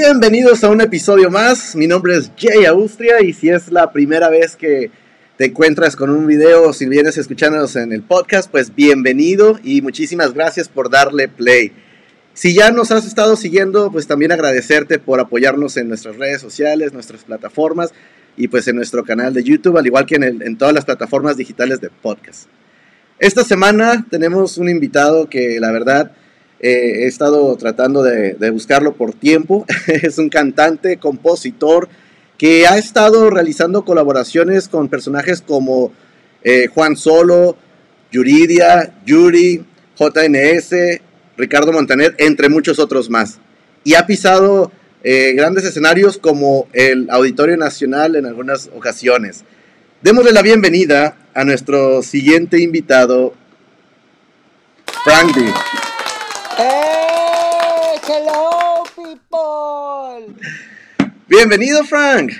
Bienvenidos a un episodio más. Mi nombre es Jay Austria y si es la primera vez que te encuentras con un video o si vienes escuchándonos en el podcast, pues bienvenido y muchísimas gracias por darle play. Si ya nos has estado siguiendo, pues también agradecerte por apoyarnos en nuestras redes sociales, nuestras plataformas y pues en nuestro canal de YouTube, al igual que en, todas las plataformas digitales de podcast. Esta semana tenemos un invitado que la verdad he estado tratando de, buscarlo por tiempo. es un cantante, compositor, que ha estado realizando colaboraciones con personajes como eh, Juan Solo, Yuridia, Yuri, JNS, Ricardo Montaner, entre muchos otros más. Y ha pisado eh, grandes escenarios como el Auditorio Nacional en algunas ocasiones. Démosle la bienvenida a nuestro siguiente invitado, Frank D. ¡Hey! ¡Hello, people! Bienvenido, Frank.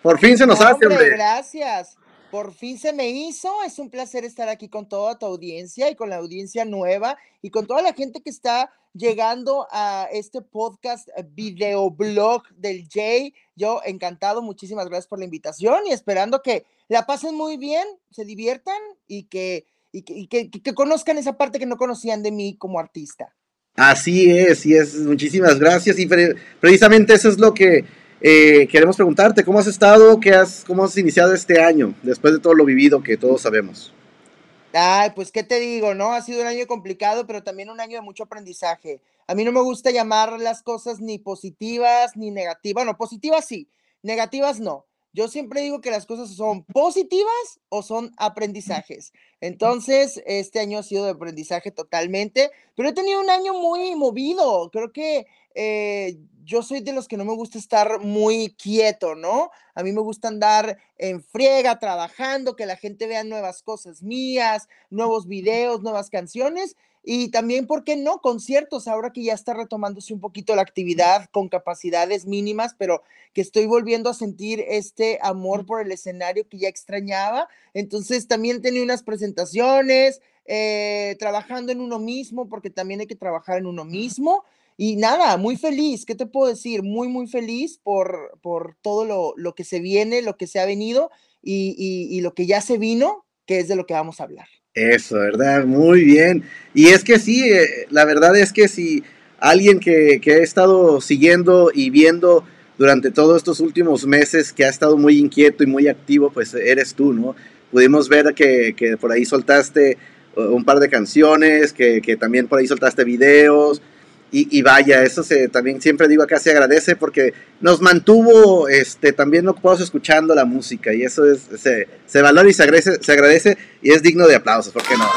Por fin se nos hace, hombre. Gracias. Por fin se me hizo. Es un placer estar aquí con toda tu audiencia y con la audiencia nueva y con toda la gente que está llegando a este podcast eh, videoblog del Jay. Yo encantado, muchísimas gracias por la invitación y esperando que la pasen muy bien, se diviertan y que, y que, que conozcan esa parte que no conocían de mí como artista. Así es, y es, muchísimas gracias. Y precisamente eso es lo que eh, queremos preguntarte. ¿Cómo has estado? ¿Qué has, ¿Cómo has iniciado este año? Después de todo lo vivido que todos sabemos. Ay, pues qué te digo, ¿no? Ha sido un año complicado, pero también un año de mucho aprendizaje. A mí no me gusta llamar las cosas ni positivas ni negativas. Bueno, positivas sí, negativas no. Yo siempre digo que las cosas son positivas o son aprendizajes. Entonces, este año ha sido de aprendizaje totalmente, pero he tenido un año muy movido. Creo que eh, yo soy de los que no me gusta estar muy quieto, ¿no? A mí me gusta andar en friega, trabajando, que la gente vea nuevas cosas mías, nuevos videos, nuevas canciones. Y también, ¿por qué no? Conciertos, ahora que ya está retomándose un poquito la actividad con capacidades mínimas, pero que estoy volviendo a sentir este amor por el escenario que ya extrañaba. Entonces, también tenía unas presentaciones, eh, trabajando en uno mismo, porque también hay que trabajar en uno mismo. Y nada, muy feliz, ¿qué te puedo decir? Muy, muy feliz por, por todo lo, lo que se viene, lo que se ha venido y, y lo que ya se vino, que es de lo que vamos a hablar. Eso, ¿verdad? Muy bien. Y es que sí, eh, la verdad es que si alguien que, que, he estado siguiendo y viendo durante todos estos últimos meses, que ha estado muy inquieto y muy activo, pues eres tú, ¿no? Pudimos ver que, que por ahí soltaste uh, un par de canciones, que, que también por ahí soltaste videos, y, vaya, eso se, también siempre digo acá se agradece porque nos mantuvo este, también ocupados escuchando la música y eso es, se, se valora y se agradece, se agradece y es digno de aplausos, ¿por qué no?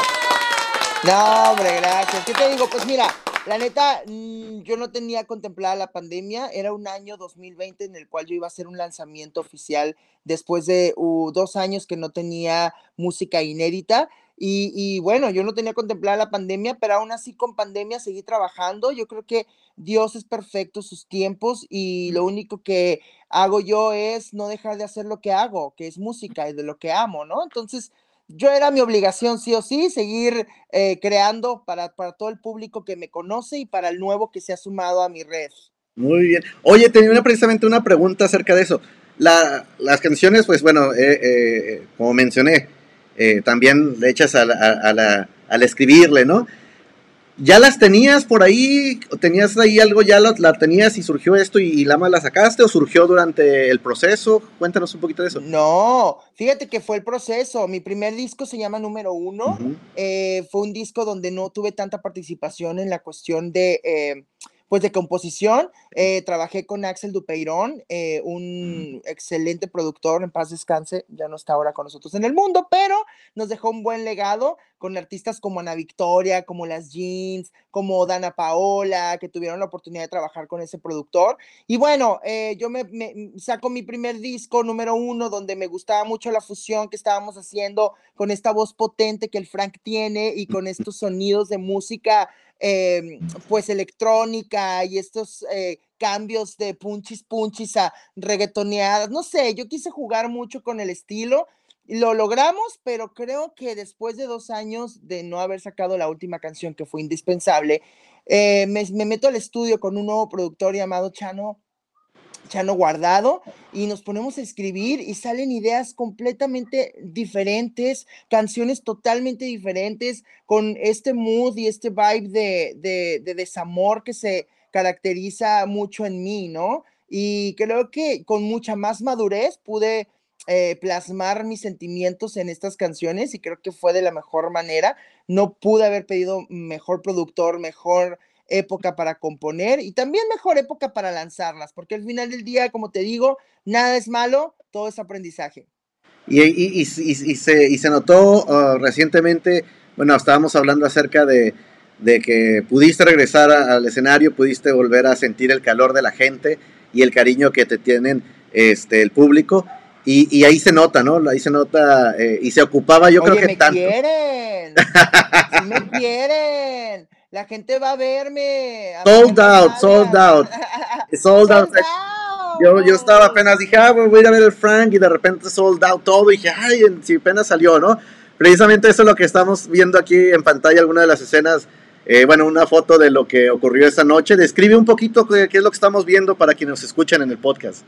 No, hombre, gracias. ¿Qué te digo? Pues mira, la neta, mm, yo no tenía contemplada la pandemia, era un año 2020 en el cual yo iba a hacer un lanzamiento oficial después de uh, dos años que no tenía música inédita y, bueno, yo no tenía contemplada la pandemia, pero aún así con pandemia seguí trabajando. Yo creo que Dios es perfecto, sus tiempos, y lo único que hago yo es no dejar de hacer lo que hago, que es música y de lo que amo, ¿no? Entonces, yo era mi obligación, sí o sí, seguir eh, creando para, para todo el público que me conoce y para el nuevo que se ha sumado a mi red. Muy bien. Oye, tenía precisamente una pregunta acerca de eso. La, las canciones, pues bueno, eh, eh, como mencioné, eh, también le echas a al escribirle, ¿no? ¿Ya las tenías por ahí? ¿Tenías ahí algo, ya la, tenías y surgió esto y, la más la sacaste o surgió durante el proceso? Cuéntanos un poquito de eso. No, fíjate que fue el proceso. Mi primer disco se llama Número Uno. Eh, fue un disco donde no tuve tanta participación en la cuestión de... Eh, pues de composición, eh, trabajé con Axel Dupeirón, eh, un excelente productor, en paz descanse, ya no está ahora con nosotros en el mundo, pero nos dejó un buen legado con artistas como Ana Victoria, como Las Jeans, como Dana Paola, que tuvieron la oportunidad de trabajar con ese productor. Y bueno, eh, yo me, me, saco mi primer disco número uno, donde me gustaba mucho la fusión que estábamos haciendo con esta voz potente que el Frank tiene y con estos sonidos de música Em, pues electrónica y estos eh, cambios de punchis punchis a reggaetoneadas, no sé, yo quise jugar mucho con el estilo, lo logramos, pero creo que después de dos años de no haber sacado la última canción que fue indispensable, eh, me, meto al estudio con un nuevo productor llamado Chano Chano Guardado y nos ponemos a escribir y salen ideas completamente diferentes, canciones totalmente diferentes, con este mood y este vibe de, de desamor que se caracteriza mucho en mí, ¿no? Y creo que con mucha más madurez pude eh, plasmar mis sentimientos en estas canciones y creo que fue de la mejor manera. No pude haber pedido mejor productor, mejor época para componer y también mejor época para lanzarlas, porque al final del día, como te digo, nada es malo, todo es aprendizaje. Y, y, y, se, y se, notó uh, recientemente, bueno, estábamos hablando acerca de, de que pudiste regresar al escenario, pudiste volver a sentir el calor de la gente y el cariño que te tienen este, el público. Y, y, ahí se nota, ¿no? Ahí se nota eh, y se ocupaba, yo creo que me tanto. quieren! ¡Sí me quieren! La gente va a verme. A sold out, sold out. Sold, out. Yo, yo estaba apenas, dije, ah, voy a ir a ver el Frank y de repente sold out todo. Y dije, ay, si apenas salió, ¿no? Precisamente eso es lo que estamos viendo aquí en pantalla, alguna de las escenas. Eh, bueno, una foto de lo que ocurrió esa noche. Describe un poquito qué, qué es lo que estamos viendo para quienes nos escuchan en el podcast.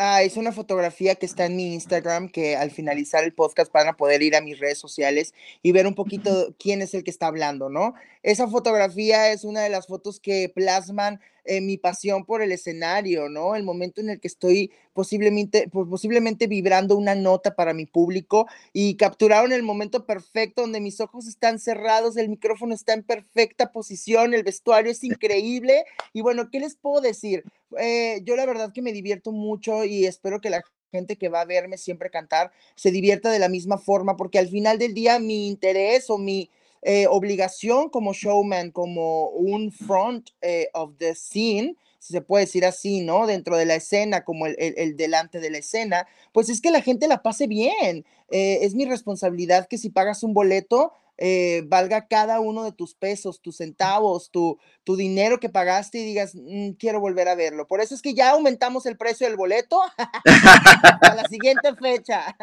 Ah, es una fotografía que está en mi Instagram, que al finalizar el podcast van a poder ir a mis redes sociales y ver un poquito quién es el que está hablando, ¿no? Esa fotografía es una de las fotos que plasman eh, mi pasión por el escenario, ¿no? El momento en el que estoy posiblemente, pues, posiblemente vibrando una nota para mi público y capturaron el momento perfecto donde mis ojos están cerrados, el micrófono está en perfecta posición, el vestuario es increíble y bueno, ¿qué les puedo decir? Eh, yo la verdad que me divierto mucho y espero que la gente que va a verme siempre cantar se divierta de la misma forma, porque al final del día mi interés o mi eh, obligación como showman, como un front eh, of the scene, si se puede decir así, ¿no? Dentro de la escena, como el, el, delante de la escena, pues es que la gente la pase bien. es mi responsabilidad que si pagas un boleto, eh, valga cada uno de tus pesos, tus centavos, tu, tu dinero que pagaste y digas, mm, quiero volver a verlo. Por eso es que ya aumentamos el precio del boleto a la siguiente fecha.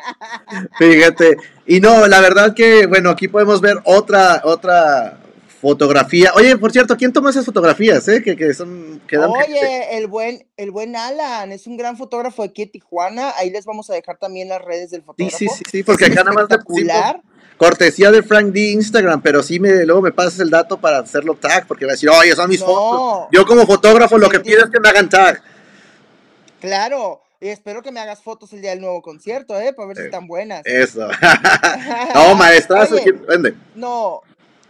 Fíjate, y no, la verdad que, bueno, aquí podemos ver otra, otra fotografía. Oye, por cierto, ¿quién tomó esas fotografías? Eh? Que, que son, Oye, el buen, el buen Alan, es un gran fotógrafo de aquí de Tijuana. Ahí les vamos a dejar también las redes del fotógrafo. Sí, sí, sí, porque acá nada más de cortesía de Frank D Instagram, pero sí me, luego me pasas el dato para hacerlo tag, porque va a decir, oye, son mis fotos. Yo como fotógrafo lo que pido es que me hagan tag. Claro, y espero que me hagas fotos el día del nuevo concierto, ¿eh? Para ver si eh, están buenas. Eso. no, maestrazo, vende. No,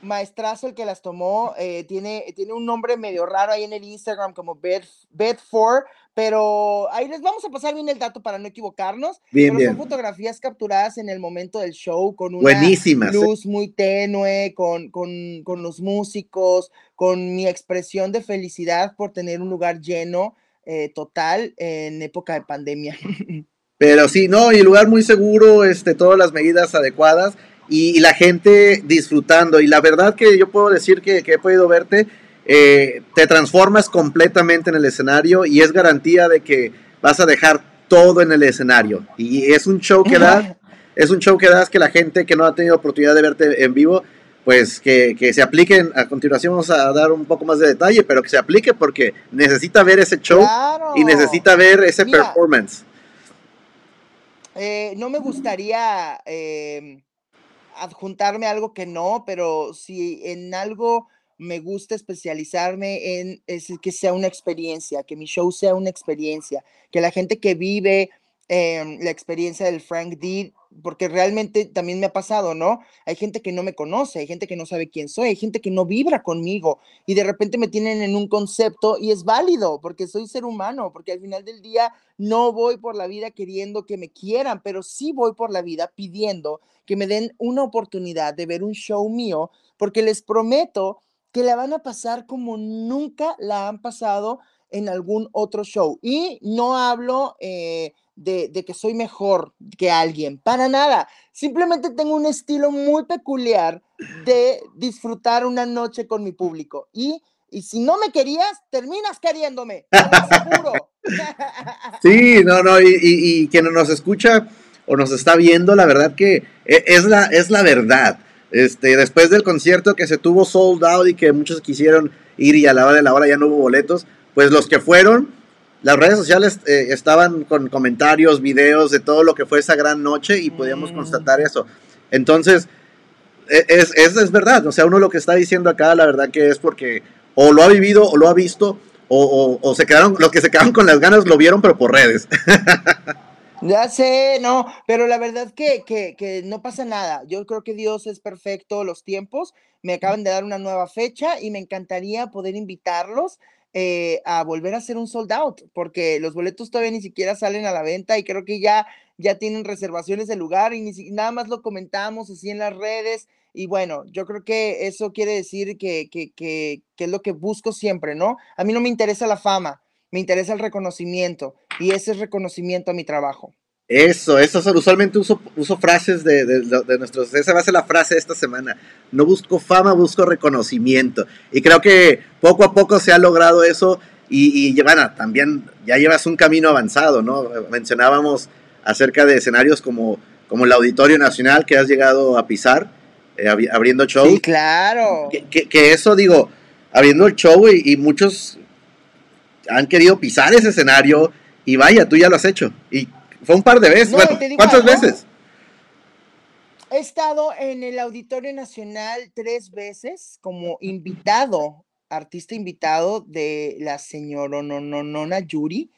maestrazo el que las tomó, eh, tiene, tiene un nombre medio raro ahí en el Instagram como Bed, Bed4, pero ahí les vamos a pasar bien el dato para no equivocarnos. Bien, pero son fotografías capturadas en el momento del show con una ¿eh? luz muy tenue, con, con, con, los músicos, con mi expresión de felicidad por tener un lugar lleno eh, total en época de pandemia. Pero sí, no, y el lugar muy seguro, este, todas las medidas adecuadas y, la gente disfrutando. Y la verdad que yo puedo decir que, que he podido verte eh, te transformas completamente en el escenario y es garantía de que vas a dejar todo en el escenario. Y es un show que das, es un show que das que la gente que no ha tenido oportunidad de verte en vivo, pues que, que, se apliquen. A continuación vamos a dar un poco más de detalle, pero que se aplique porque necesita ver ese show y necesita ver ese performance. Eh, no me gustaría eh, adjuntarme algo que no, pero si en algo me gusta especializarme en es que sea una experiencia, que mi show sea una experiencia, que la gente que vive em, la experiencia del Frank D, porque realmente también me ha pasado, ¿no? Hay gente que no me conoce, hay gente que no sabe quién soy, hay gente que no vibra conmigo y de repente me tienen en un concepto y es válido porque soy ser humano, porque al final del día no voy por la vida queriendo que me quieran, pero sí voy por la vida pidiendo que me den una oportunidad de ver un show mío, porque les prometo que la van a pasar como nunca la han pasado en algún otro show. Y no hablo eh, de, que soy mejor que alguien, para nada. Simplemente tengo un estilo muy peculiar de disfrutar una noche con mi público. Y, y si no me querías, terminas queriéndome. Sí, no, no, y, y, quien nos escucha o nos está viendo, la verdad que e, es la, es la verdad. Este, después del concierto que se tuvo sold out y que muchos quisieron ir y a la hora de la hora ya no hubo boletos, pues los que fueron, las redes sociales eh, estaban con comentarios, videos de todo lo que fue esa gran noche y podíamos mm. constatar eso. Entonces, e, es, es, es, verdad, o sea, uno lo que está diciendo acá, la verdad que es porque o lo ha vivido o lo ha visto, o, o, se quedaron, los que se quedaron con las ganas lo vieron, pero por redes. Ya sé, no, pero la verdad que, que, que, no pasa nada. Yo creo que Dios es perfecto los tiempos. Me acaban de dar una nueva fecha y me encantaría poder invitarlos eh, a volver a hacer un sold out, porque los boletos todavía ni siquiera salen a la venta y creo que ya, ya tienen reservaciones de lugar y ni, nada más lo comentamos así en las redes. Y bueno, yo creo que eso quiere decir que, que, que, que es lo que busco siempre, ¿no? A mí no me interesa la fama, me interesa el reconocimiento y ese es reconocimiento a mi trabajo. Eso, eso usualmente uso, uso frases de, de, nuestros, esa va a ser la frase de esta semana. No busco fama, busco reconocimiento. Y creo que poco a poco se ha logrado eso y, y bueno, también ya llevas un camino avanzado, ¿no? Mencionábamos acerca de escenarios como, como el Auditorio Nacional que has llegado a pisar, eh, abriendo show. Sí, claro. Que, que, eso, digo, abriendo el show y, y muchos han querido pisar ese escenario y vaya, tú ya lo has hecho. Y fue un par de veces. ¿Cuántas veces? He estado en el Auditorio Nacional tres veces como invitado, artista invitado de la señora Nonona Yuri.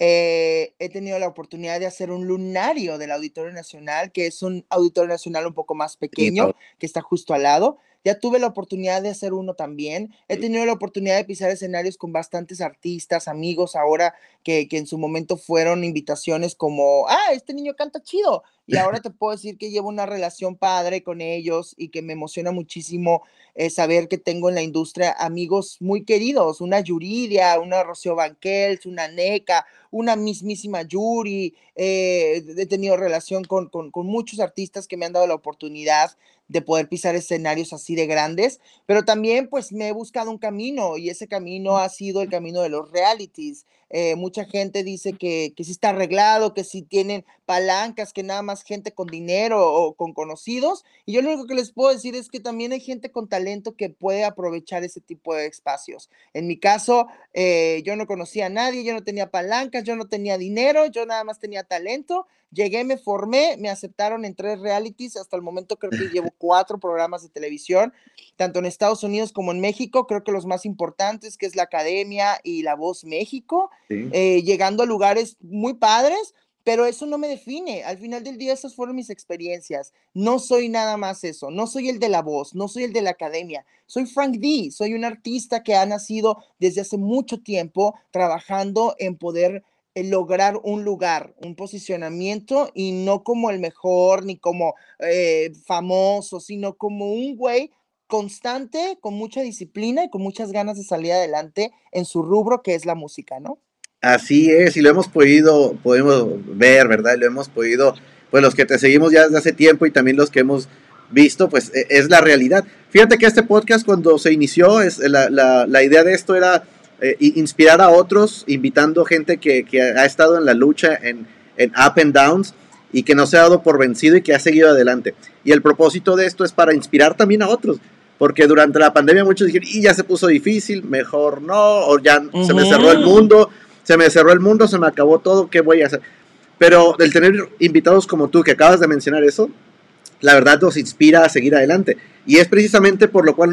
Eh, he tenido la oportunidad de hacer un lunario del Auditorio Nacional, que es un auditorio nacional un poco más pequeño, que está justo al lado. Ya tuve la oportunidad de hacer uno también. He tenido la oportunidad de pisar escenarios con bastantes artistas, amigos, ahora que, que en su momento fueron invitaciones como, ah, este niño canta chido. Y ahora te puedo decir que llevo una relación padre con ellos y que me emociona muchísimo eh, saber que tengo en la industria amigos muy queridos, una Yuridia, una Rocío Banquels, una Neca, una mismísima Yuri. Eh, he tenido relación con, con, con muchos artistas que me han dado la oportunidad de poder pisar escenarios así de grandes, pero también pues me he buscado un camino y ese camino ha sido el camino de los realities. Eh, mucha gente dice que, que sí está arreglado, que si tienen palancas, que nada más gente con dinero o con conocidos. Y yo lo único que les puedo decir es que también hay gente con talento que puede aprovechar ese tipo de espacios. En mi caso, eh, yo no conocía a nadie, yo no tenía palancas, yo no tenía dinero, yo nada más tenía talento. Llegué, me formé, me aceptaron en tres realities. Hasta el momento creo que llevo cuatro programas de televisión, tanto en Estados Unidos como en México. Creo que los más importantes, que es la Academia y La Voz México, eh, llegando a lugares muy padres pero eso no me define. Al final del día, esas fueron mis experiencias. No soy nada más eso. No soy el de la voz, no soy el de la academia. Soy Frank D. Soy un artista que ha nacido desde hace mucho tiempo trabajando en poder eh, lograr un lugar, un posicionamiento y no como el mejor ni como eh, famoso, sino como un güey constante, con mucha disciplina y con muchas ganas de salir adelante en su rubro que es la música, ¿no? Así es, y lo hemos podido, podemos ver, ¿verdad? Lo hemos podido, pues los que te seguimos ya desde hace tiempo y también los que hemos visto, pues e, es la realidad. Fíjate que este podcast cuando se inició, es, la, la, la idea de esto era eh, inspirar a otros, invitando gente que, que, ha estado en la lucha, en, en up and downs, y que no se ha dado por vencido y que ha seguido adelante. Y el propósito de esto es para inspirar también a otros, porque durante la pandemia muchos dijeron, y ya se puso difícil, mejor no, o ya se me cerró el mundo, se me cerró el mundo, se me acabó todo, ¿qué voy a hacer? Pero el tener invitados como tú, que acabas de mencionar eso, la verdad nos inspira a seguir adelante. Y es precisamente por lo cual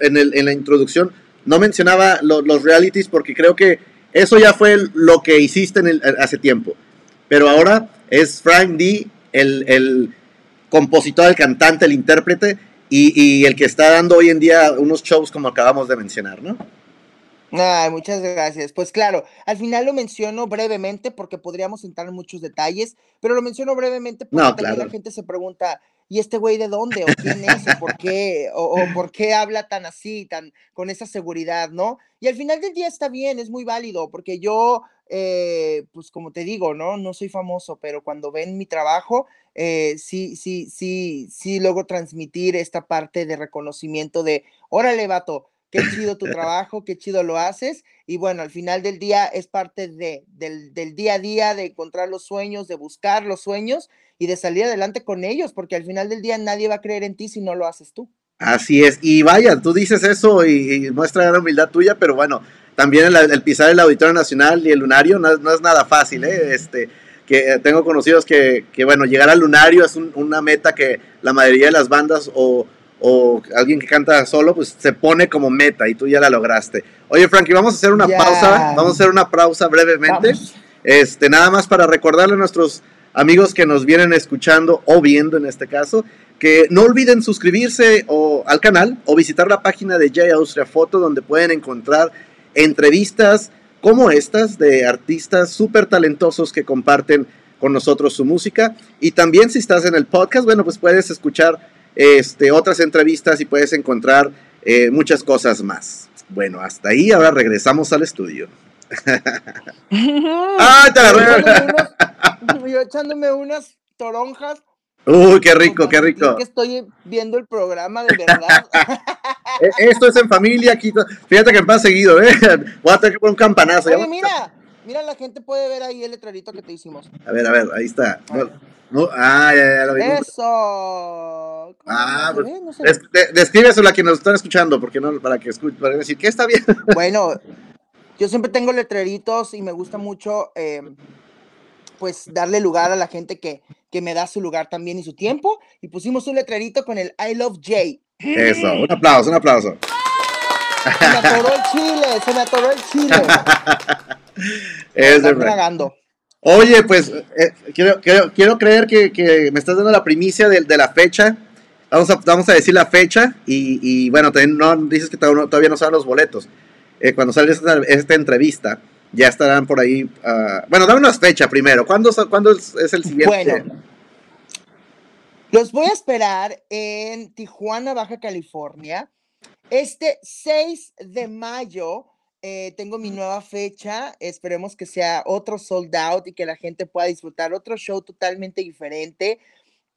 en, el, en la introducción no mencionaba los realities, porque creo que eso ya fue lo que hiciste en hace tiempo. Pero ahora es Frank D, el, el compositor, el cantante, el intérprete, y, y, el que está dando hoy en día unos shows como acabamos de mencionar, ¿no? Ay, muchas gracias. Pues claro, al final lo menciono brevemente porque podríamos entrar en muchos detalles, pero lo menciono brevemente porque la gente se pregunta, ¿y este güey de dónde? ¿O quién es? ¿O por qué? O, por qué habla tan así, tan con esa seguridad, no? Y al final del día está bien, es muy válido, porque yo, eh, pues como te digo, ¿no? No soy famoso, pero cuando ven mi trabajo, eh, sí, sí, sí, sí logro transmitir esta parte de reconocimiento de, órale, vato qué chido tu trabajo, qué chido lo haces. Y bueno, al final del día es parte de, del, del, día a día, de encontrar los sueños, de buscar los sueños y de salir adelante con ellos, porque al final del día nadie va a creer en ti si no lo haces tú. Así es, y vaya, tú dices eso y, y muestra gran humildad tuya, pero bueno, también el, pisar el Auditorio Nacional y el Lunario no, no es nada fácil, ¿eh? Este, que eh, tengo conocidos que, que, bueno, llegar al Lunario es una meta que la mayoría de las bandas o, o, alguien que canta solo, pues se pone como meta y tú ya la lograste. Oye, Frankie, vamos a hacer una pausa, vamos a hacer una pausa brevemente. Este, nada más para recordarle a nuestros amigos que nos vienen escuchando o viendo en este caso, que no olviden suscribirse o, al canal o visitar la página de Jay Austria Foto donde pueden encontrar entrevistas como estas de artistas súper talentosos que comparten con nosotros su música. Y también si estás en el podcast, bueno, pues puedes escuchar este, otras entrevistas y puedes encontrar eh, muchas cosas más. Bueno, hasta ahí, ahora regresamos al estudio. ¡Ah, te la Yo echándome unas toronjas. Uy, qué rico, qué rico. Que estoy viendo el programa de verdad. E, esto es en familia aquí. Fíjate que me pasa seguido, ¿eh? Voy a tener que poner un campanazo. Oye, mira, mira, la gente puede ver ahí el letrerito que te hicimos. A ver, a ver, ahí está. ah, ya, ya, lo vi. Eso. Ah, pues, no descríbeselo a quienes nos están escuchando, porque no, para que escuchen, para decir que está bien. Bueno, yo siempre tengo letreritos y me gusta mucho, em, pues, darle lugar a la gente que, que me da su lugar también y su tiempo. Y pusimos un letrerito con el I Love Jay. Eso, un aplauso, un aplauso. Se me atoró el chile, se me atoró el chile. es tragando. Oye, pues eh, quiero, quiero, creer que, que, me estás dando la primicia de, de la fecha. Vamos a, vamos a decir la fecha y, y bueno, no dices que todavía no saben los boletos. Eh, cuando sale esta, esta, entrevista, ya estarán por ahí. Uh, bueno, dame una fecha primero. ¿Cuándo, ¿cuándo es, el siguiente? Bueno, los voy a esperar en Tijuana, Baja California. Este 6 de mayo eh, tengo mi nueva fecha. Esperemos que sea otro sold out y que la gente pueda disfrutar otro show totalmente diferente.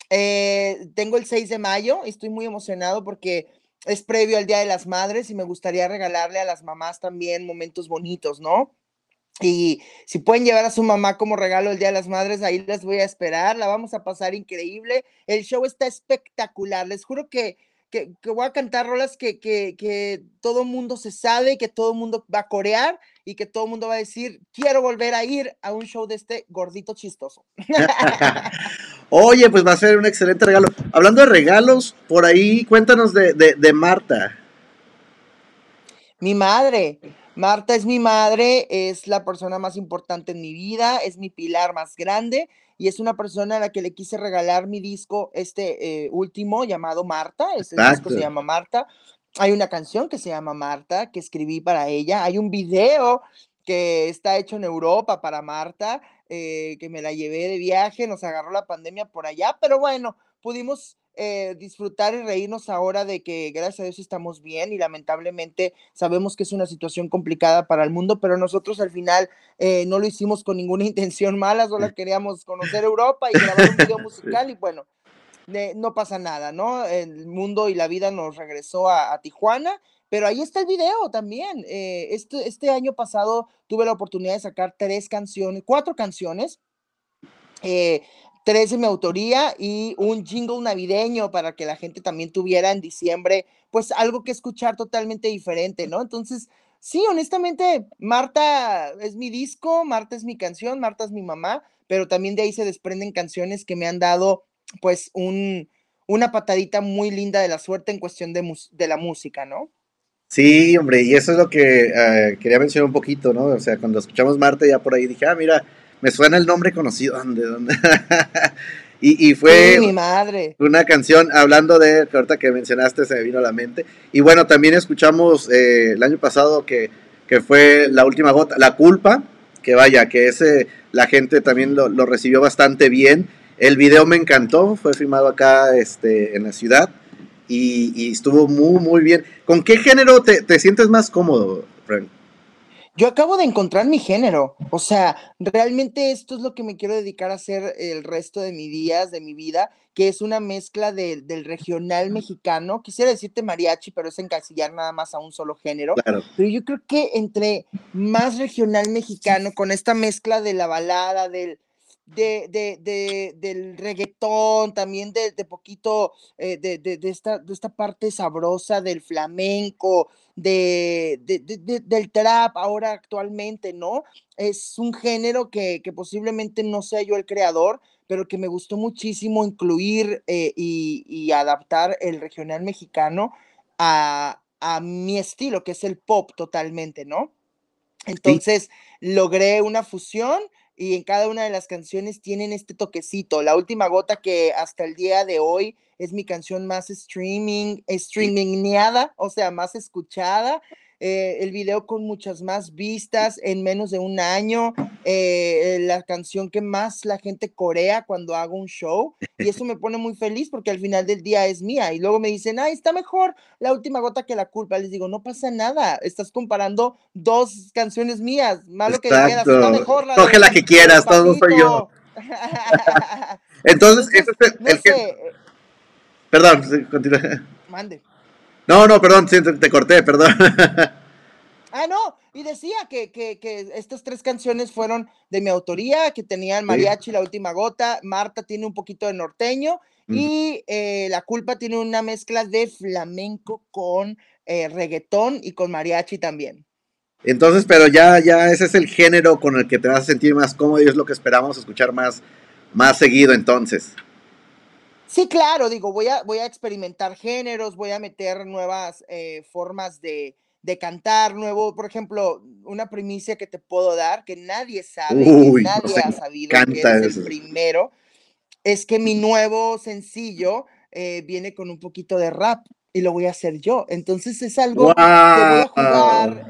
Eh, tengo el 6 de mayo. Estoy muy emocionado porque es previo al Día de las Madres y me gustaría regalarle a las mamás también momentos bonitos, ¿no? Y si pueden llevar a su mamá como regalo el Día de las Madres, ahí les voy a esperar, la vamos a pasar increíble. El show está espectacular, les juro que, que, voy a cantar rolas que, que, que todo mundo se sabe, que todo mundo va a corear y que todo mundo va a decir, quiero volver a ir a un show de este gordito chistoso. Oye, pues va a ser un excelente regalo. Hablando de regalos, por ahí cuéntanos de, de Marta. Mi madre, Marta es mi madre, es la persona más importante en mi vida, es mi pilar más grande y es una persona a la que le quise regalar mi disco, este eh, último llamado Marta, ese disco se llama Marta. Hay una canción que se llama Marta que escribí para ella, hay un video que está hecho en Europa para Marta, eh, que me la llevé de viaje, nos agarró la pandemia por allá, pero bueno, pudimos eh, disfrutar y reírnos ahora de que gracias a Dios estamos bien y lamentablemente sabemos que es una situación complicada para el mundo, pero nosotros al final eh, no lo hicimos con ninguna intención mala, solo queríamos conocer Europa y grabar un video musical y bueno, no pasa nada, ¿no? El mundo y la vida nos regresó a, Tijuana. Pero ahí está el video también. Eh, este, este año pasado tuve la oportunidad de sacar tres canciones, cuatro canciones. Eh, tres de mi autoría y un jingle navideño para que la gente también tuviera en diciembre, pues algo que escuchar totalmente diferente, ¿no? Entonces, sí, honestamente, Marta es mi disco, Marta es mi canción, Marta es mi mamá, pero también de ahí se desprenden canciones que me han dado, pues, un, una patadita muy linda de la suerte en cuestión de, de la música, ¿no? Sí, hombre, y eso es lo que eh, quería mencionar un poquito, ¿no? O sea, cuando escuchamos Marta ya por ahí dije, ah, mira, me suena el nombre conocido. ¿Dónde? ¿Dónde? y, fue mi madre. una canción hablando de, ahorita que mencionaste se me vino a la mente. Y bueno, también escuchamos eh, el año pasado que, que, fue la última gota, La Culpa, que vaya, que ese la gente también lo, lo, recibió bastante bien. El video me encantó, fue filmado acá este, en la ciudad y, y estuvo muy, muy bien. ¿Con qué género te, te sientes más cómodo, Frank? Yo acabo de encontrar mi género, o sea, realmente esto es lo que me quiero dedicar a hacer el resto de mis días, de mi vida, que es una mezcla del regional mexicano. Quisiera decirte mariachi, pero es encasillar nada más a un solo género. Pero yo creo que entre más regional mexicano, con esta mezcla de la balada, del, de, de, de, del reggaetón, también de, de poquito eh, de, de, esta, de esta parte sabrosa del flamenco, de, del trap ahora actualmente, ¿no? Es un género que, que, posiblemente no sea yo el creador, pero que me gustó muchísimo incluir eh, y, y, adaptar el regional mexicano a, a mi estilo, que es el pop totalmente, ¿no? Entonces logré una fusión y en cada una de las canciones tienen este toquecito. La última gota que hasta el día de hoy es mi canción más streaming, streamingneada, o sea, más escuchada. Eh, el video con muchas más vistas en menos de un año, eh, la canción que más la gente corea cuando hago un show, y eso me pone muy feliz porque al final del día es mía, y luego me dicen, ay, está mejor la última gota que la culpa, les digo, no pasa nada, estás comparando dos canciones mías, malo que digas, está mejor la Coge la que quieras, todo soy yo. Entonces, Entonces es el, el que... Eh perdón, continúa. Mande. No, no, perdón, te, corté, perdón. Ah, no, y decía que, que, que, estas tres canciones fueron de mi autoría, que tenían mariachi, la última gota, Marta tiene un poquito de norteño y eh, La culpa tiene una mezcla de flamenco con eh, reggaetón y con mariachi también. Entonces, pero ya, ya ese es el género con el que te vas a sentir más cómodo y es lo que esperamos escuchar más, más seguido entonces. Sí, claro, digo, voy a, voy a experimentar géneros, voy a meter nuevas eh, formas de, de, cantar, nuevo, por ejemplo, una primicia que te puedo dar, que nadie sabe, que nadie ha sabido, que es el primero, es que mi nuevo sencillo eh, viene con un poquito de rap y lo voy a hacer yo. Entonces es algo que voy a jugar.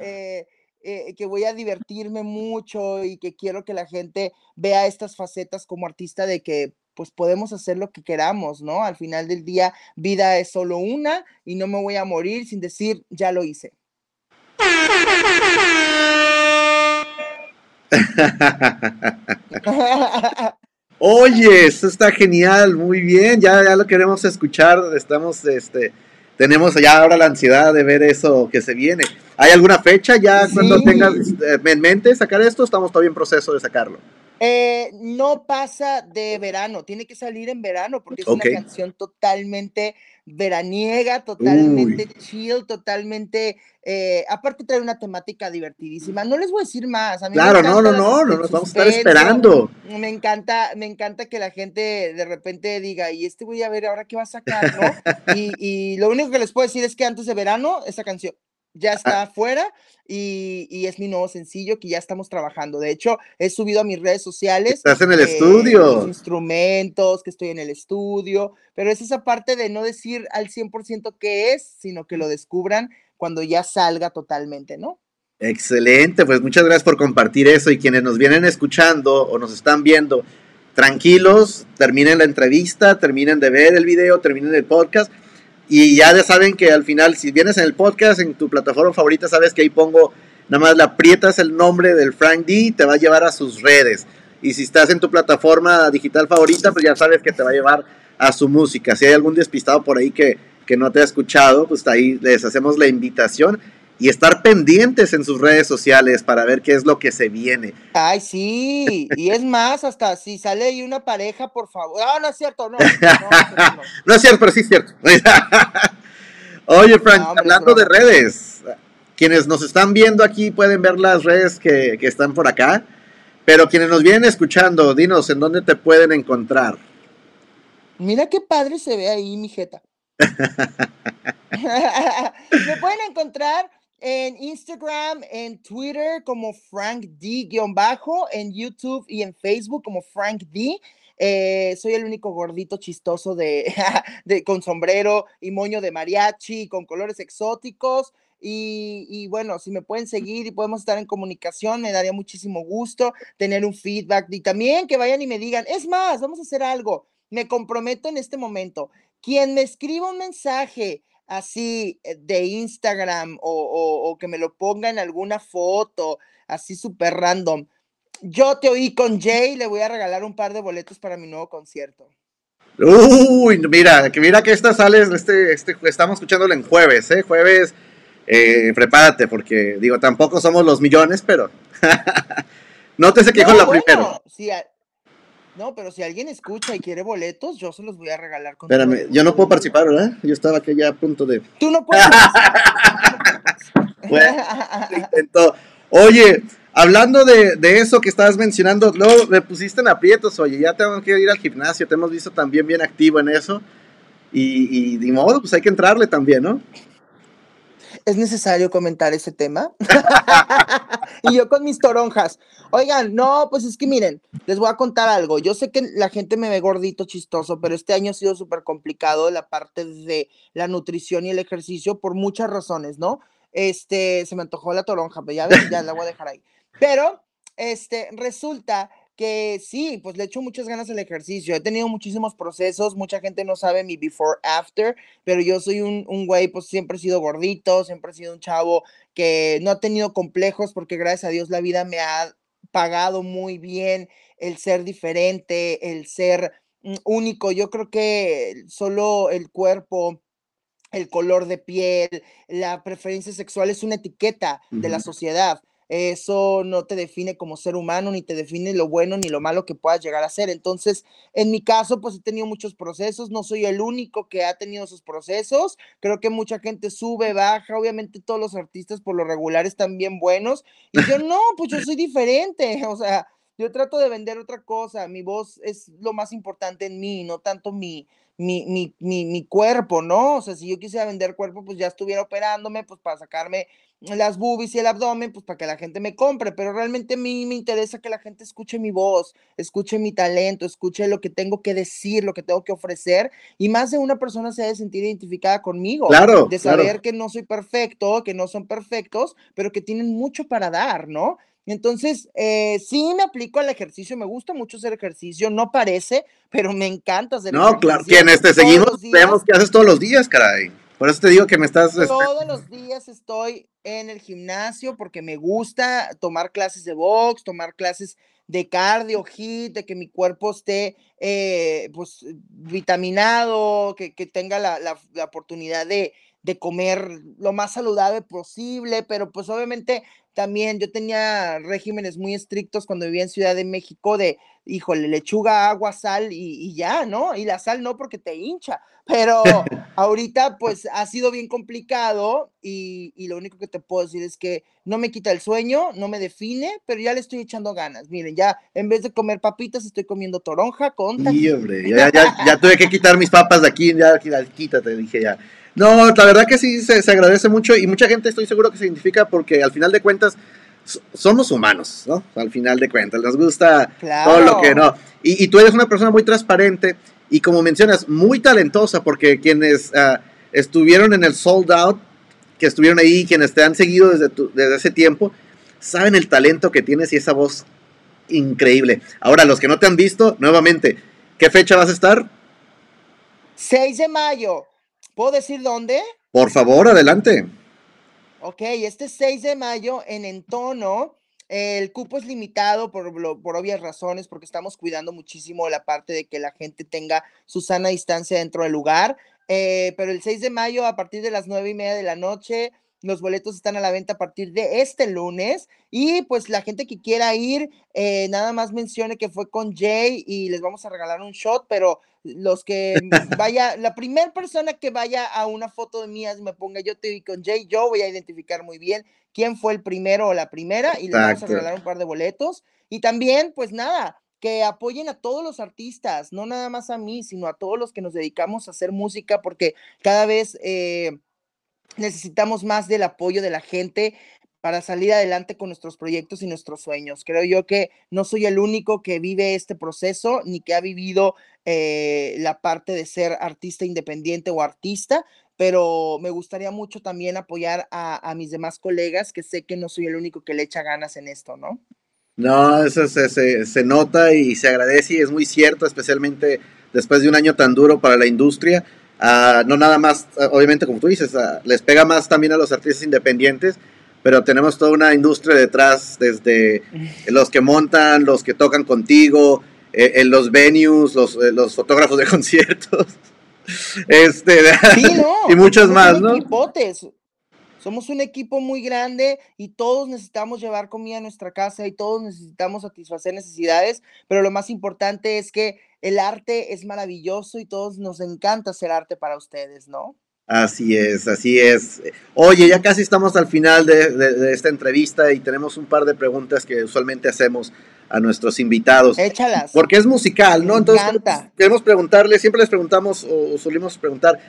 Eh, que voy a divertirme mucho y que quiero que la gente vea estas facetas como artista de que pues podemos hacer lo que queramos, ¿no? Al final del día, vida es solo una y no me voy a morir sin decir, ya lo hice. Oye, eso está genial, muy bien, ya, ya lo queremos escuchar, estamos, este, tenemos ya ahora la ansiedad de ver eso que se viene. ¿Hay alguna fecha ya cuando tengas este, en mente sacar esto? Estamos todavía en proceso de sacarlo. Eh, no pasa de verano, tiene que salir en verano porque es una canción totalmente veraniega, totalmente chill, totalmente, eh, aparte trae una temática divertidísima. No les voy a decir más. claro, no, no, no, no nos vamos a estar esperando. Me encanta, me encanta que la gente de repente diga, y este voy a ver ahora qué va a sacar, ¿no? y, y lo único que les puedo decir es que antes de verano, esa canción ya está afuera y, es mi nuevo sencillo que ya estamos trabajando. De hecho, he subido a mis redes sociales. Estás en el estudio. instrumentos, que estoy en el estudio, pero es esa parte de no decir al 100% qué es, sino que lo descubran cuando ya salga totalmente, ¿no? Excelente, pues muchas gracias por compartir eso y quienes nos vienen escuchando o nos están viendo, tranquilos, terminen la entrevista, terminen de ver el video, terminen el podcast y ya saben que al final, si vienes en el podcast, en tu plataforma favorita, sabes que ahí pongo, nada más le aprietas el nombre del Frank D, te va a llevar a sus redes. Y si estás en tu plataforma digital favorita, pues ya sabes que te va a llevar a su música. Si hay algún despistado por ahí que, que no te ha escuchado, pues ahí les hacemos la invitación y estar pendientes en sus redes sociales para ver qué es lo que se viene. Ay, sí, y es más, hasta si sale ahí una pareja, por favor. Ah, no es cierto, no. No, es cierto, pero sí es cierto. Oye, Frank, hablando de redes, quienes nos están viendo aquí pueden ver las redes que, que están por acá, pero quienes nos vienen escuchando, dinos en dónde te pueden encontrar. Mira qué padre se ve ahí, mi jeta. Me pueden encontrar en Instagram, en Twitter como Frank D-bajo, en YouTube y en Facebook como Frank D. Eh, soy el único gordito chistoso de, de, con sombrero y moño de mariachi, con colores exóticos. Y, y, bueno, si me pueden seguir y podemos estar en comunicación, me daría muchísimo gusto tener un feedback y también que vayan y me digan, es más, vamos a hacer algo. Me comprometo en este momento. Quien me escriba un mensaje así eh, de Instagram o, que me lo ponga en alguna foto, así súper random. Yo te oí con Jay, le voy a regalar un par de boletos para mi nuevo concierto. Uy, mira, que mira que esta sale, este, este, estamos escuchándolo en jueves, ¿eh? Jueves, eh, prepárate, porque digo, tampoco somos los millones, pero no te se quejó la primera. No, pero si alguien escucha y quiere boletos, yo se los voy a regalar. Con Espérame, yo no puedo participar, ¿verdad? Yo estaba aquí ya a punto de... Tú no puedes. bueno, Oye, hablando de, de, eso que estabas mencionando, luego me pusiste en aprietos, oye, ya tengo que ir al gimnasio, te hemos visto también bien activo en eso. Y, y de modo, pues hay que entrarle también, ¿no? ¿Es necesario comentar ese tema? y yo con mis toronjas. Oigan, no, pues es que miren, les voy a contar algo. Yo sé que la gente me ve gordito, chistoso, pero este año ha sido súper complicado la parte de la nutrición y el ejercicio por muchas razones, ¿no? Este, se me antojó la toronja, pero ya ya la voy a dejar ahí. Pero, este, resulta que sí, pues le echo muchas ganas al ejercicio. He tenido muchísimos procesos, mucha gente no sabe mi before, after, pero yo soy un, un güey, pues siempre he sido gordito, siempre he sido un chavo que no ha tenido complejos porque gracias a Dios la vida me ha pagado muy bien el ser diferente, el ser mm, único. Yo creo que solo el cuerpo, el color de piel, la preferencia sexual es una etiqueta de la sociedad eso no te define como ser humano, ni te define lo bueno ni lo malo que puedas llegar a ser. Entonces, en mi caso, pues he tenido muchos procesos, no soy el único que ha tenido esos procesos, creo que mucha gente sube, baja, obviamente todos los artistas por lo regular están bien buenos, y yo no, pues yo soy diferente, o sea, yo trato de vender otra cosa, mi voz es lo más importante en mí, no tanto mi, mi, mi, mi, mi, cuerpo, ¿no? O sea, si yo quisiera vender cuerpo, pues ya estuviera operándome, pues para sacarme las boobies y el abdomen, pues para que la gente me compre, pero realmente a mí me interesa que la gente escuche mi voz, escuche mi talento, escuche lo que tengo que decir, lo que tengo que ofrecer, y más de una persona se debe sentir identificada conmigo, claro, de saber que no soy perfecto, que no son perfectos, pero que tienen mucho para dar, ¿no? Entonces, eh, sí me aplico al ejercicio, me gusta mucho hacer ejercicio, no parece, pero me encanta hacer no, ejercicio. No, claro, quienes te seguimos, vemos que haces todos los días, caray. Por eso te digo que me estás... Este todos los días estoy en el gimnasio porque me gusta tomar clases de box, tomar clases de cardio, hit, de que mi cuerpo esté eh, pues vitaminado, que, que tenga la, la, la oportunidad de, de comer lo más saludable posible, pero pues obviamente también yo tenía regímenes muy estrictos cuando vivía en Ciudad de México de, híjole, lechuga, agua, sal y, ya, ¿no? Y la sal no porque te hincha, pero ahorita pues ha sido bien complicado y, y, lo único que te puedo decir es que no me quita el sueño, no me define, pero ya le estoy echando ganas. Miren, ya en vez de comer papitas estoy comiendo toronja con... Sí, hombre, ya, ya, ya, tuve que quitar mis papas de aquí, ya quítate, dije ya. No, la verdad que sí se, agradece mucho y mucha gente estoy seguro que se identifica porque al final de cuentas somos humanos, ¿no? Al final de cuentas, nos gusta todo lo que no. Y, tú eres una persona muy transparente y como mencionas, muy talentosa porque quienes uh, estuvieron en el sold out, que estuvieron ahí, quienes te han seguido desde, desde ese tiempo, saben el talento que tienes y esa voz increíble. Ahora, los que no te han visto, nuevamente, ¿qué fecha vas a estar? 6 de mayo. ¿Puedo decir dónde? Por favor, adelante. Ok, este 6 de mayo en Entono. El cupo es limitado por, por, obvias razones, porque estamos cuidando muchísimo la parte de que la gente tenga su sana distancia dentro del lugar. Eh, pero el 6 de mayo, a partir de las 9 y media de la noche, los boletos están a la venta a partir de este lunes y pues la gente que quiera ir, eh, nada más mencione que fue con Jay y les vamos a regalar un shot, pero los que vaya, la primera persona que vaya a una foto de mías y me ponga yo te vi con Jay, yo voy a identificar muy bien quién fue el primero o la primera y les vamos a regalar un par de boletos. Y también, pues nada, que apoyen a todos los artistas, no nada más a mí, sino a todos los que nos dedicamos a hacer música, porque cada vez... Eh, necesitamos más del apoyo de la gente para salir adelante con nuestros proyectos y nuestros sueños. Creo yo que no soy el único que vive este proceso ni que ha vivido eh, la parte de ser artista independiente o artista, pero me gustaría mucho también apoyar a, mis demás colegas, que sé que no soy el único que le echa ganas en esto, ¿no? No, eso se, se nota y se agradece y es muy cierto, especialmente después de un año tan duro para la industria no nada más, obviamente como tú dices, les pega más también a los artistas independientes, pero tenemos toda una industria detrás, desde los que montan, los que tocan contigo, eh, en los venues, los, eh, los, fotógrafos de conciertos, este, y muchos más, ¿no? Somos un equipo muy grande y todos necesitamos llevar comida a nuestra casa y todos necesitamos satisfacer necesidades, pero lo más importante es que el arte es maravilloso y todos nos encanta hacer arte para ustedes, ¿no? Así es, así es. Oye, ya casi estamos al final de, esta entrevista y tenemos un par de preguntas que usualmente hacemos a nuestros invitados. Échalas. Porque es musical, ¿no? Entonces, queremos preguntarle, siempre les preguntamos o, solimos preguntar,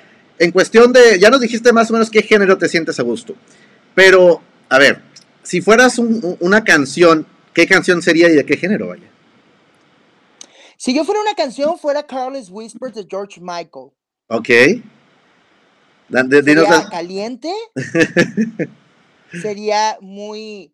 en cuestión de, ya nos dijiste más o menos qué género te sientes a gusto, pero, a ver, si fueras una canción, ¿qué canción sería y de qué género vaya? Si yo fuera una canción, fuera Carlos Whispers de George Michael. Ok. sería caliente. sería muy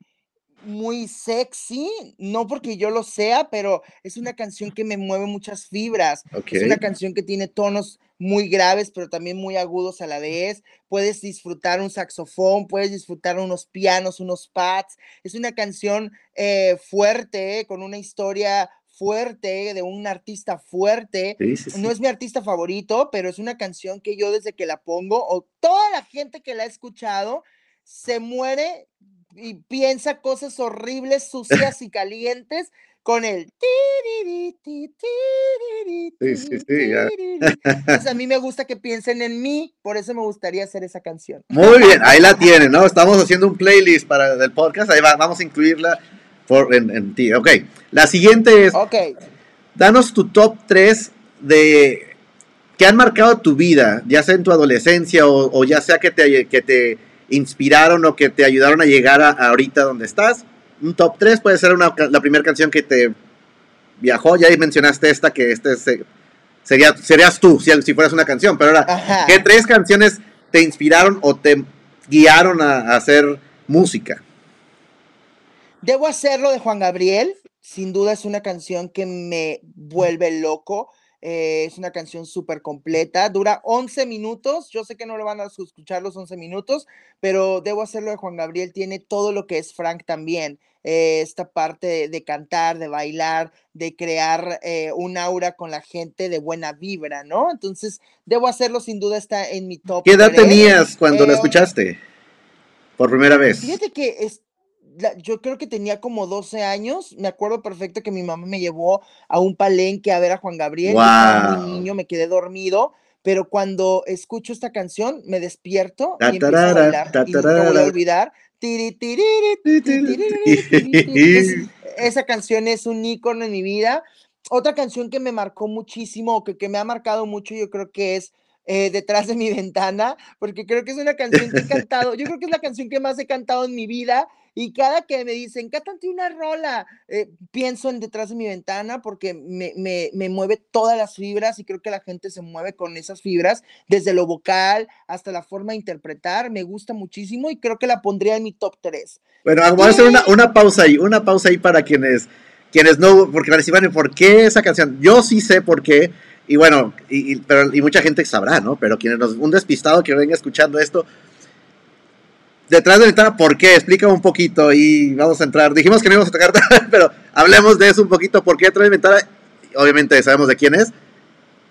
muy sexy, no porque yo lo sea, pero es una canción que me mueve muchas fibras. Es una canción que tiene tonos muy graves, pero también muy agudos a la vez. Puedes disfrutar un saxofón, puedes disfrutar unos pianos, unos pads. Es una canción eh, fuerte, con una historia fuerte, de un artista fuerte. No es mi artista favorito, pero es una canción que yo desde que la pongo, o toda la gente que la ha escuchado, se muere y piensa cosas horribles, sucias y calientes con el sí, sí, sí, a mí me gusta que piensen en mí, por eso me gustaría hacer esa canción. Muy bien, ahí la tienen, ¿no? Estamos haciendo un playlist para el podcast, ahí vamos a incluirla por, en, ti. Ok, la siguiente es, danos tu top 3 de que han marcado tu vida, ya sea en tu adolescencia o, o ya sea que te, que te inspiraron o que te ayudaron a llegar a, ahorita donde estás. Un top 3 puede ser la primera canción que te viajó. Ya mencionaste esta, que este sería, serías tú si, si, fueras una canción. Pero ahora, ¿qué tres canciones te inspiraron o te guiaron a, hacer música? Debo hacerlo de Juan Gabriel. Sin duda es una canción que me vuelve loco. Eh, es una canción súper completa, dura 11 minutos. Yo sé que no lo van a escuchar los 11 minutos, pero debo hacerlo de Juan Gabriel. Tiene todo lo que es Frank también. Eh, esta parte de, cantar, de bailar, de crear eh, un aura con la gente de buena vibra, ¿no? Entonces, debo hacerlo, sin duda está en mi top. ¿Qué edad tenías cuando la escuchaste? Por primera vez. Fíjate que es, yo creo que tenía como 12 años. Me acuerdo perfecto que mi mamá me llevó a un palenque a ver a Juan Gabriel. Wow. muy niño, me quedé dormido. Pero cuando escucho esta canción, me despierto y empiezo a bailar. Y no voy a olvidar. esa canción es un ícono en mi vida. Otra canción que me marcó muchísimo, que, que me ha marcado mucho, yo creo que es eh, detrás de mi ventana, porque creo que es una canción que he cantado, yo creo que es la canción que más he cantado en mi vida y cada que me dicen, cántate una rola, eh, pienso en detrás de mi ventana porque me, me, me, mueve todas las fibras y creo que la gente se mueve con esas fibras, desde lo vocal hasta la forma de interpretar, me gusta muchísimo y creo que la pondría en mi top 3. Bueno, vamos a hacer una, una pausa ahí, una pausa ahí para quienes, quienes no, porque van a decir, ¿por qué esa canción? Yo sí sé por qué y bueno, y, pero, y mucha gente sabrá, ¿no? Pero quienes nos, un despistado que venga escuchando esto, detrás de la ventana, ¿por qué? Explica un poquito y vamos a entrar. Dijimos que no íbamos a tocar, pero hablemos de eso un poquito. ¿Por qué detrás de la ventana? Obviamente sabemos de quién es.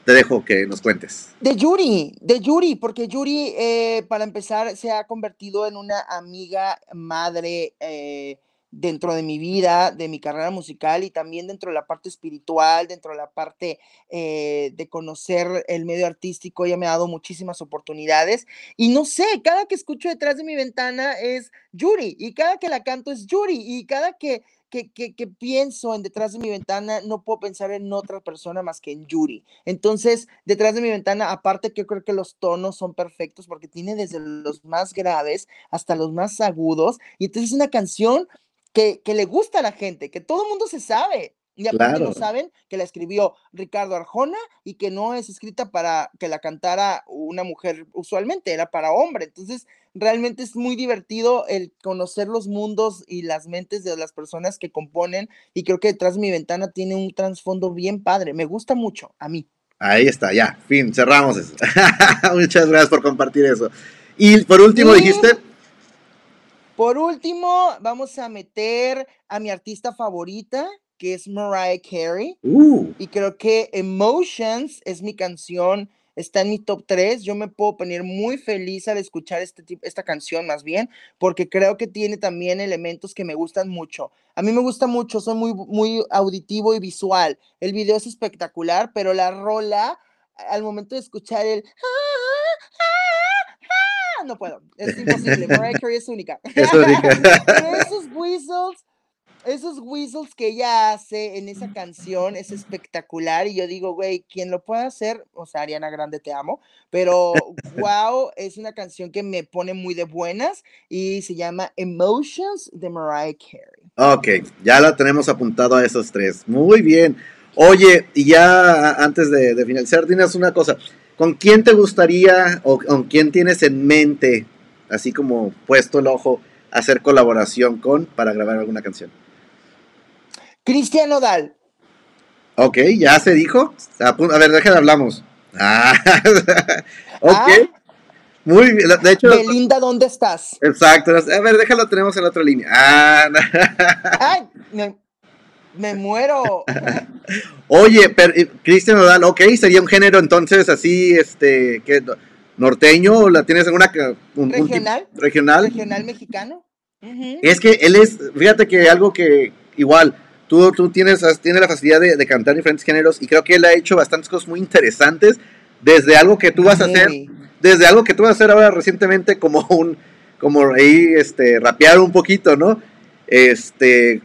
Te dejo que nos cuentes. De Yuri, de Yuri, porque Yuri, eh, para empezar, se ha convertido en una amiga, madre, eh, dentro de mi vida, de mi carrera musical y también dentro de la parte espiritual, dentro de la parte eh, de conocer el medio artístico, ella me ha dado muchísimas oportunidades y no sé, cada que escucho detrás de mi ventana es Yuri y cada que la canto es Yuri y cada que, que, que, pienso en detrás de mi ventana no puedo pensar en otra persona más que en Yuri. Entonces, detrás de mi ventana, aparte que yo creo que los tonos son perfectos porque tiene desde los más graves hasta los más agudos y entonces es una canción que, le gusta a la gente, que todo el mundo se sabe. Y aparte no saben que la escribió Ricardo Arjona y que no es escrita para que la cantara una mujer usualmente, era para hombre. Entonces, realmente es muy divertido el conocer los mundos y las mentes de las personas que componen y creo que detrás de mi ventana tiene un trasfondo bien padre. Me gusta mucho a mí. Ahí está, ya, fin, cerramos eso. Muchas gracias por compartir eso. Y por último dijiste por último, vamos a meter a mi artista favorita, que es Mariah Carey. Uh. Y creo que Emotions es mi canción está en mi top 3. Yo me puedo poner muy feliz al escuchar este, esta canción más bien, porque creo que tiene también elementos que me gustan mucho. A mí me gusta mucho, soy muy, muy auditivo y visual. El video es espectacular, pero la rola, al momento de escuchar el... No puedo, es imposible. Mariah Carey es única. Es única. esos whistles esos whistles que ella hace en esa canción es espectacular y yo digo, güey, quien lo pueda hacer, o sea, Ariana Grande te amo, pero wow, es una canción que me pone muy de buenas y se llama Emotions de Mariah Carey. Ok, ya la tenemos apuntado a esos tres. Muy bien. Oye, y ya antes de, de finalizar, dinos una cosa. ¿Con quién te gustaría o con quién tienes en mente, así como puesto el ojo, hacer colaboración con para grabar alguna canción? Cristian Nodal. Ok, ya se dijo. A, ver, déjame hablamos. Ah, ok. Ah. Muy bien. De hecho. Belinda, ¿dónde estás? Exacto. A ver, déjalo, tenemos en la otra línea. Ah, Ay, me, muero. Oye, Cristian Nodal, ok, sería un género entonces así, este, ¿qué? norteño, la tienes en una regional, regional, regional mexicano. Es que él es, fíjate que algo que igual Tú, tú tienes, tienes la facilidad de, cantar diferentes géneros y creo que él ha hecho bastantes cosas muy interesantes desde algo que tú vas a hacer, desde algo que tú vas a hacer ahora recientemente como un, como ahí, este, rapear un poquito, ¿no? Este,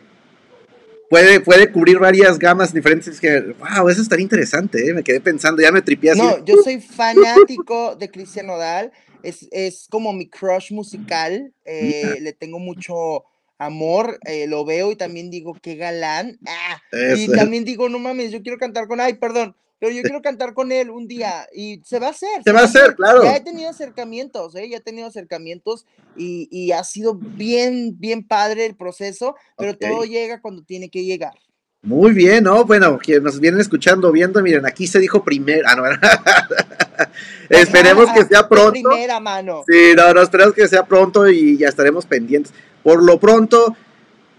puede, puede cubrir varias gamas diferentes que, wow, eso estaría interesante, ¿eh? me quedé pensando, ya me tripié así. No, yo soy fanático de Cristian Nodal, es, es como mi crush musical, eh, le tengo mucho amor, eh, lo veo y también digo, qué galán. Ah, y también digo, no mames, yo quiero cantar con, ay, perdón, pero yo quiero cantar con él un día y se va a hacer. Se, va a hacer, claro. Ya he tenido acercamientos, ¿eh? ya he tenido acercamientos y, y ha sido bien, bien padre el proceso, pero todo llega cuando tiene que llegar. Muy bien, ¿no? Bueno, quienes nos vienen escuchando, viendo, miren, aquí se dijo primero. Ah, no, esperemos que sea pronto. Primera mano. Sí, no, no, esperemos que sea pronto y ya estaremos pendientes. Por lo pronto,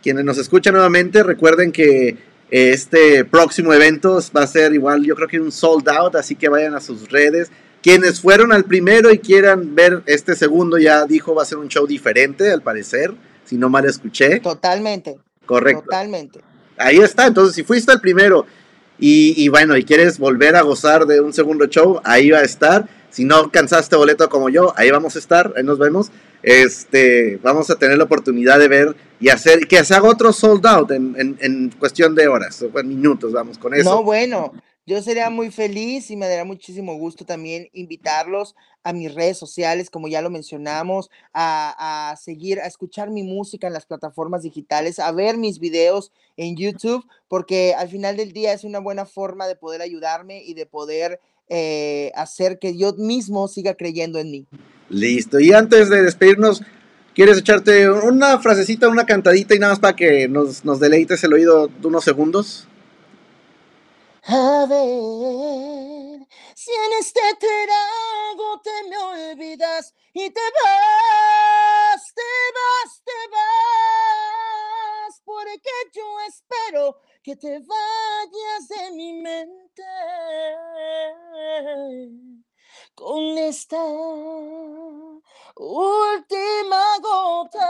quienes nos escuchan nuevamente, recuerden que este próximo evento va a ser igual, yo creo que un sold out, así que vayan a sus redes. Quienes fueron al primero y quieran ver este segundo, ya dijo, va a ser un show diferente, al parecer, si no mal escuché. Totalmente. Correcto. Totalmente. Ahí está, entonces si fuiste al primero y, y bueno, y quieres volver a gozar de un segundo show, ahí va a estar. Si no alcanzaste boleto como yo, ahí vamos a estar, ahí nos vemos este, vamos a tener la oportunidad de ver y hacer que se haga otro sold out en, cuestión de horas o en minutos, vamos con eso. No, bueno, yo sería muy feliz y me daría muchísimo gusto también invitarlos a mis redes sociales, como ya lo mencionamos, a, a, seguir, a escuchar mi música en las plataformas digitales, a ver mis videos en YouTube, porque al final del día es una buena forma de poder ayudarme y de poder eh, hacer que yo mismo siga creyendo en mí. Listo. Y antes de despedirnos, ¿quieres echarte una frasecita, una cantadita y nada más para que nos, nos deleites el oído de unos segundos? A ver, si en este trago te me olvidas y te vas, te vas, te vas, porque yo espero que te vayas de mi mente con esta última gota.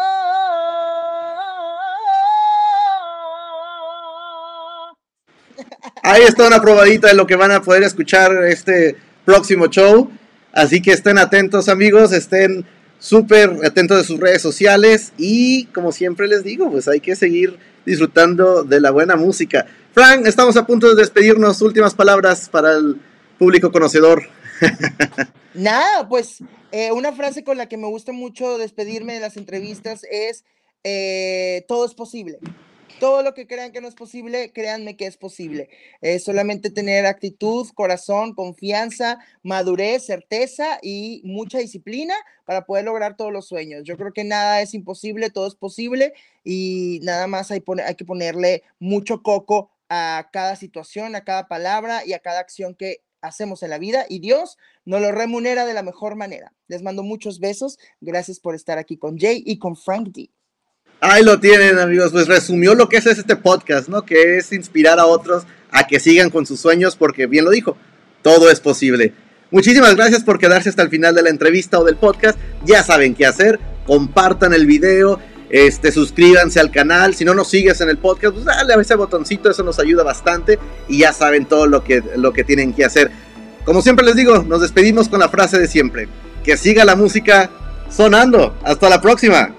Ahí está una probadita de lo que van a poder escuchar este próximo show. Así que estén atentos amigos, estén súper atentos de sus redes sociales y como siempre les digo, pues hay que seguir disfrutando de la buena música. Frank, estamos a punto de despedirnos. Últimas palabras para el público conocedor. Nada, pues eh, una frase con la que me gusta mucho despedirme de las entrevistas es, eh, todo es posible. Todo lo que crean que no es posible, créanme que es posible. Es solamente tener actitud, corazón, confianza, madurez, certeza y mucha disciplina para poder lograr todos los sueños. Yo creo que nada es imposible, todo es posible y nada más hay, hay que ponerle mucho coco a cada situación, a cada palabra y a cada acción que hacemos en la vida y Dios nos lo remunera de la mejor manera. Les mando muchos besos. Gracias por estar aquí con Jay y con Frank D. Ahí lo tienen, amigos. Pues resumió lo que es este podcast, ¿no? Que es inspirar a otros a que sigan con sus sueños, porque bien lo dijo, todo es posible. Muchísimas gracias por quedarse hasta el final de la entrevista o del podcast. Ya saben qué hacer. Compartan el video. Este, suscríbanse al canal. Si no nos sigues en el podcast, pues dale a ese botoncito. Eso nos ayuda bastante. Y ya saben todo lo que, lo que tienen que hacer. Como siempre les digo, nos despedimos con la frase de siempre. Que siga la música sonando. Hasta la próxima.